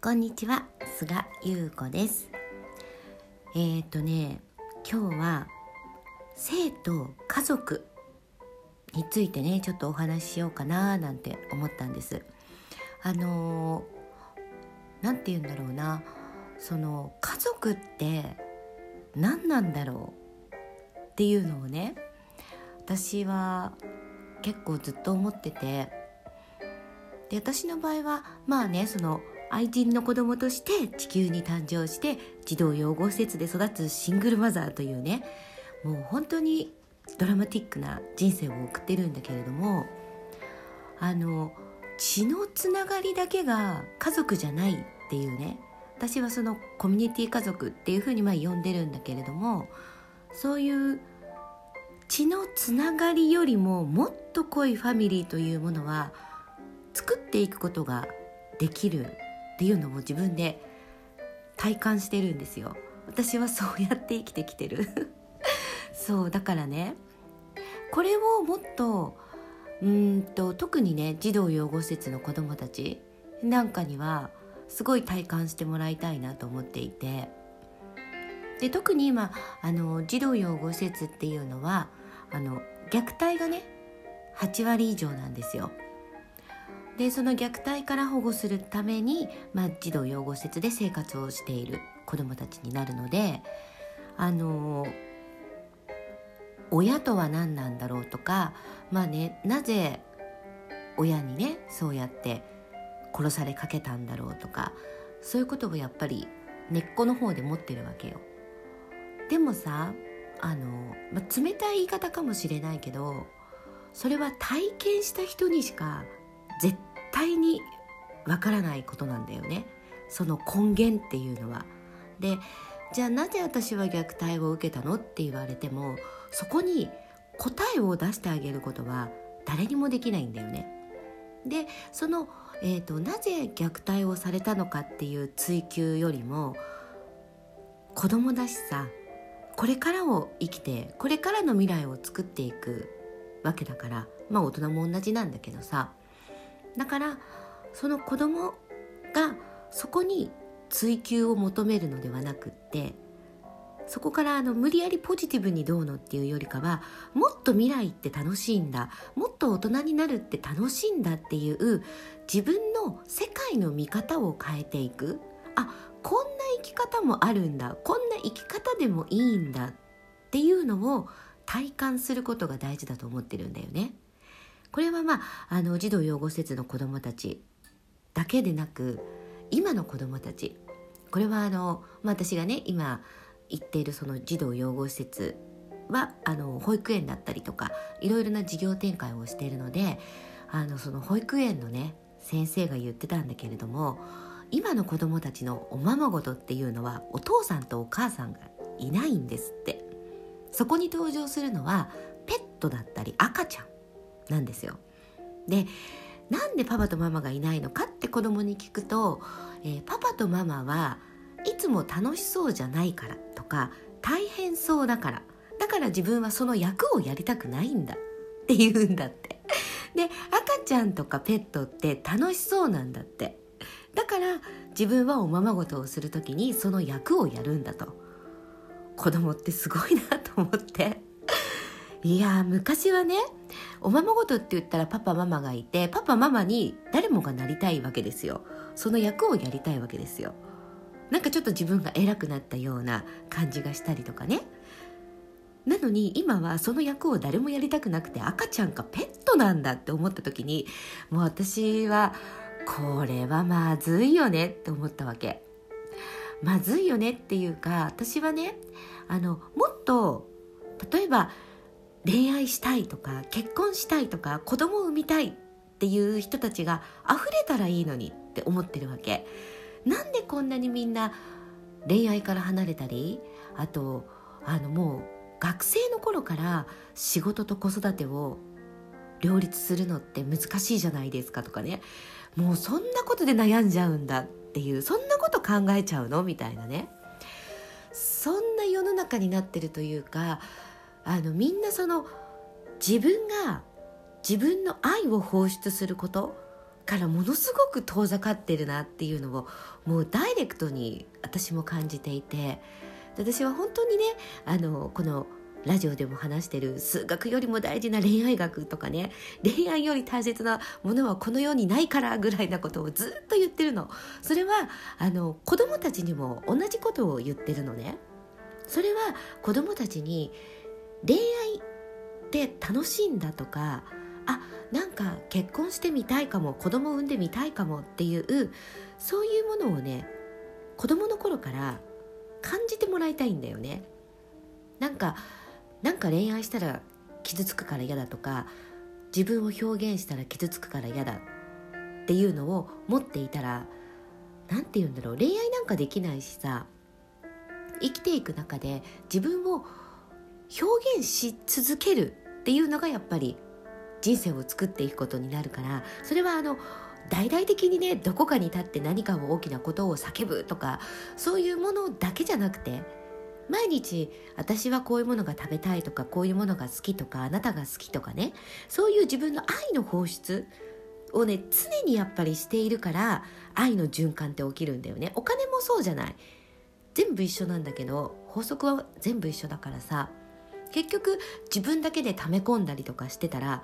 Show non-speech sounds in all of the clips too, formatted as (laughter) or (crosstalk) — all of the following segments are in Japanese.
こんにちは菅優子です。えっ、ー、とね今日は性と家族についてねちょっとお話ししようかななんて思ったんです。あの何て言うんだろうなその家族って何なんだろうっていうのをね私は結構ずっと思ってて。で私の場合はまあねその愛人の子供として地球に誕生して児童養護施設で育つシングルマザーというねもう本当にドラマティックな人生を送ってるんだけれどもあの血のつながりだけが家族じゃないっていうね私はそのコミュニティ家族っていうふうにまあ呼んでるんだけれどもそういう血のつながりよりももっと濃いファミリーというものは作っていくことができるっていうのを自分で体感してるんですよ。私はそうやって生きてきてる。(laughs) そうだからねこれをもっとうんと特にね児童養護施設の子どもたちなんかにはすごい体感してもらいたいなと思っていて。で特に今あの児童養護施設っていうのはあの虐待がね8割以上なんですよ。でその虐待から保護するために、まあ、児童養護施設で生活をしている子どもたちになるのであの親とは何なんだろうとかまあねなぜ親にねそうやって殺されかけたんだろうとかそういうことをやっぱり根っこの方で持ってるわけよ。でもさあの、まあ、冷たい言い方かもしれないけどそれは体験した人にしか絶対にわからないことなんだよねその根源っていうのは。でじゃあなぜ私は虐待を受けたのって言われてもそこに答えを出してあげることは誰にもできないんだよね。でその、えーと、なぜ虐待をされたのかっていう追求よりも子供だしさこれからを生きてこれからの未来を作っていくわけだからまあ大人も同じなんだけどさだからその子供がそこに追求を求めるのではなくってそこからあの無理やりポジティブにどうのっていうよりかはもっと未来って楽しいんだもっと大人になるって楽しいんだっていう自分の世界の見方を変えていくあこんな生き方もあるんだこんな生き方でもいいんだっていうのを体感することが大事だと思ってるんだよね。これはまああの児童養護施設の子どもたちだけでなく今の子どもたちこれはあの、まあ、私がね今行っているその児童養護施設はあの保育園だったりとかいろいろな事業展開をしているのであのその保育園のね先生が言ってたんだけれども今の子どもたちのおままごとっていうのはお父さんとお母さんがいないんですって。そこに登場するのはペットだったり赤ちゃん。なんですよ。でなんでパパとママがいないのかって子供に聞くと、えー、パパとママはいつも楽しそうじゃないからとか大変そうだからだから自分はその役をやりたくないんだって言うんだって。で赤ちゃんとかペットって楽しそうなんだって。だから自分はおままごとをする時にその役をやるんだと。子供ってすごいなと思って。いや昔はねおままごとって言ったらパパママがいてパパママに誰もがなりたいわけですよ。その役をやりたいわけですよ。なんかちょっと自分が偉くなったような感じがしたりとかね。なのに今はその役を誰もやりたくなくて赤ちゃんかペットなんだって思った時にもう私はこれはまずいよねって思ったわけ。まずいよねっていうか私はねあのもっと例えば恋愛したいとか結婚したいとか子供を産みたいっていう人たちが溢れたらいいのにって思ってるわけ。なんでこんなにみんな恋愛から離れたりあとあのもう学生の頃から仕事と子育てを両立するのって難しいじゃないですかとかね。もうそんなことで悩んじゃうんだっていうそんなこと考えちゃうの？みたいなね。そんな世の中になってるというかあのみんなその自分が自分の愛を放出することからものすごく遠ざかってるなっていうのをもうダイレクトに私も感じていて私は本当にねあのこのラジオでも話してる数学よりも大事な恋愛学とかね恋愛より大切なものはこの世にないからぐらいなことをずっと言ってるの。それはあの子供たちにも同じことを言ってるのね。それは子供たちに恋愛って楽しいんだとかあなんか結婚してみたいかも子供産んでみたいかもっていうそういうものをね子供の頃から感じてもらいたいんだよね。なんかなんか恋愛したら傷つくから嫌だとか自分を表現したら傷つくから嫌だっていうのを持っていたら何て言うんだろう恋愛なんかできないしさ生きていく中で自分を表現し続けるっていうのがやっぱり人生を作っていくことになるからそれはあの大々的にねどこかに立って何かを大きなことを叫ぶとかそういうものだけじゃなくて毎日私はこういうものが食べたいとかこういうものが好きとかあなたが好きとかねそういう自分の愛の放出をね常にやっぱりしているから愛の循環って起きるんだよね。お金もそうじゃない。全部一緒なんだけど法則は全部一緒だからさ結局自分だけで溜め込んだりとかしてたら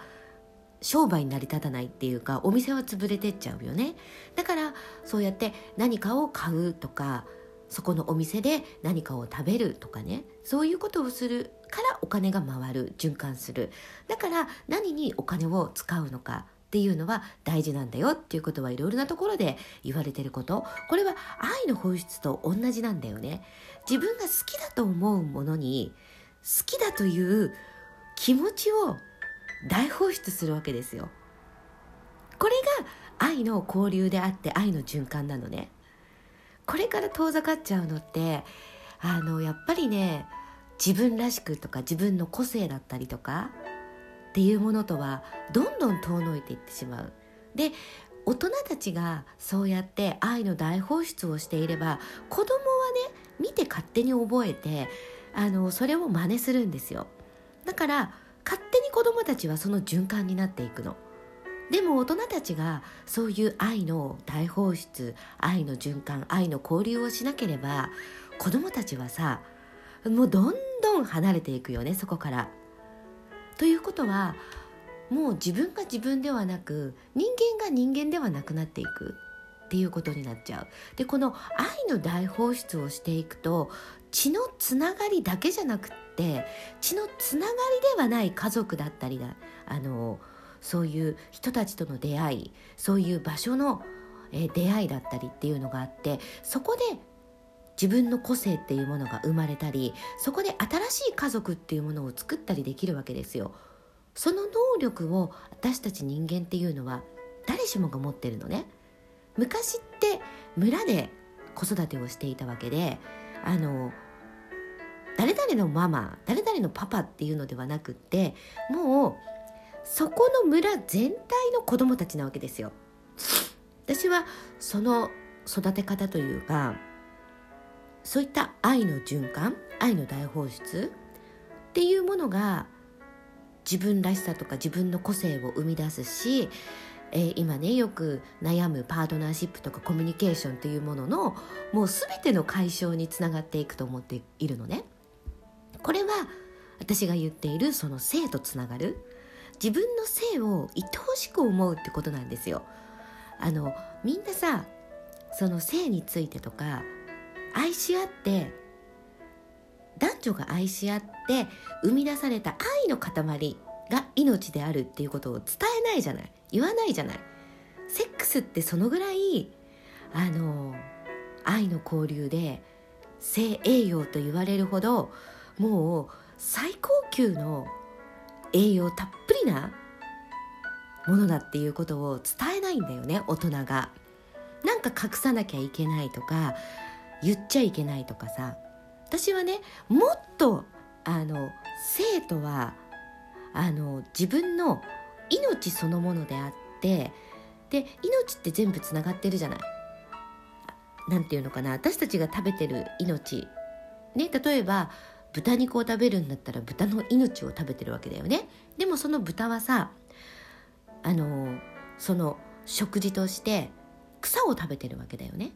商売に成り立たないっていうかお店は潰れてっちゃうよね。だからそうやって何かを買うとかそこのお店で何かを食べるとかね。そういうことをするからお金が回る循環する。だから何にお金を使うのかっていうのは大事なんだよっていうことはいろいろなところで言われてること。これは愛の本質と同じなんだよね。自分が好きだと思うものにきだという気持ちを大放出するわけですよこれが愛の交流であって愛の循環なのねこれから遠ざかっちゃうのってあのやっぱりね自分らしくとか自分の個性だったりとかっていうものとはどんどん遠のいていってしまう。で大人たちがそうやって愛の大放出をしていれば子供はね見て勝手に覚えてあのそれを真似するんですよだから勝手に子供たちはその循環になっていくのでも大人たちがそういう愛の大放出愛の循環愛の交流をしなければ子供たちはさもうどんどん離れていくよねそこから。ということはもう自分が自分ではなく人間が人間ではなくなっていくっていうことになっちゃう。でこの愛の大放出をしていくと血のつながりだけじゃなくって血のつながりではない家族だったりだあのそういう人たちとの出会いそういう場所の、出会いだったりっていうのがあってそこで自分の個性っていうものが生まれたりそこで新しい家族っていうものを作ったりできるわけですよ。その能力を私たち人間っていうのは誰しもが持ってるのね。昔って村で子育てをしていたわけであの誰々のママ誰々のパパっていうのではなくってもうそこの村全体の子供たちなわけですよ。私はその育て方というかそういった愛の循環愛の大放出っていうものが自分らしさとか自分の個性を生み出すし、えー、今ねよく悩むパートナーシップとかコミュニケーションっていうもののもう全ての解消につながっていくと思っているのね。これは私が言っているその性とつながる。自分の性を愛おしく思うってことなんですよ。あのみんなさその性についてとか愛し合って男女が愛し合って生み出された愛の塊が命であるっていうことを伝えないじゃない。言わないじゃない。セックスってそのぐらいあの愛の交流で性栄養と言われるほどもう最高級の栄養たっぷりなものだっていうことを伝えないんだよね大人が。なんか隠さなきゃいけないとか言っちゃいけないとかさ私はねもっとあの生徒はあの自分の命そのものであってで命って全部つながってるじゃない。なんていうのかな私たちが食べてる命ね例えば豚肉を食べるんだったら豚の命を食べてるわけだよね。でもその豚はさあのその食事として草を食べてるわけだよね。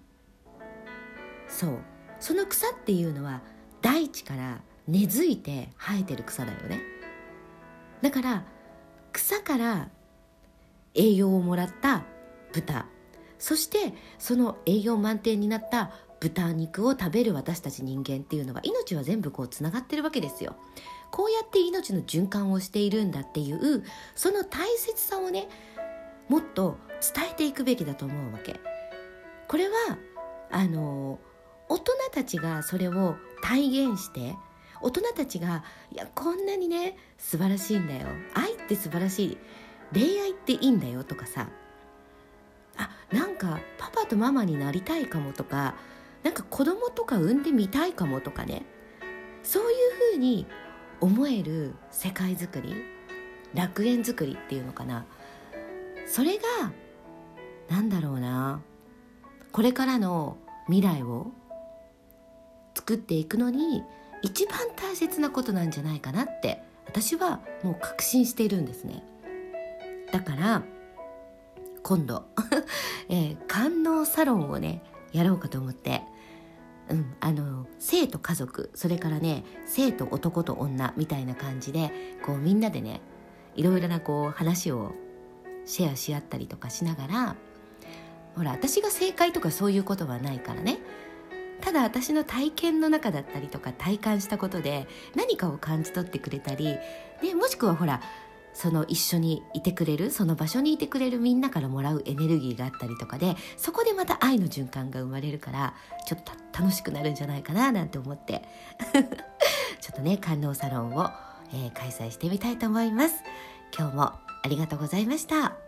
そう。その草っていうのは大地から根付いて生えてる草だよね。だから草から栄養をもらった豚。そしてその栄養満点になった豚肉を食べる私たち人間っていうのは命は全部こうつながってるわけですよ。こうやって命の循環をしているんだっていうその大切さをねもっと伝えていくべきだと思うわけ。これはあの大人たちがそれを体現して大人たちがいやこんなにね素晴らしいんだよ。愛って素晴らしい。恋愛っていいんだよとかさ。あなんかパパとママになりたいかもとかなんか子供とか産んでみたいかもとかね。そういうふうに思える世界づくり楽園づくりっていうのかな。それがなんだろうな。これからの未来を作っていくのに一番大切なことなんじゃないかなって私はもう確信しているんですね。だから今度、(laughs) えー、観音サロンをねやろうかと思って。うん、あの性と家族それからね性と男と女みたいな感じでこうみんなでねいろいろなこう話をシェアし合ったりとかしながらほら私が正解とかそういうことはないからね。ただ私の体験の中だったりとか体感したことで何かを感じ取ってくれたり、ね、もしくはほらその一緒にいてくれるその場所にいてくれるみんなからもらうエネルギーがあったりとかでそこでまた愛の循環が生まれるからちょっと楽しくなるんじゃないかななんて思って (laughs) ちょっとね観音サロンを、えー、開催してみたいと思います今日もありがとうございました。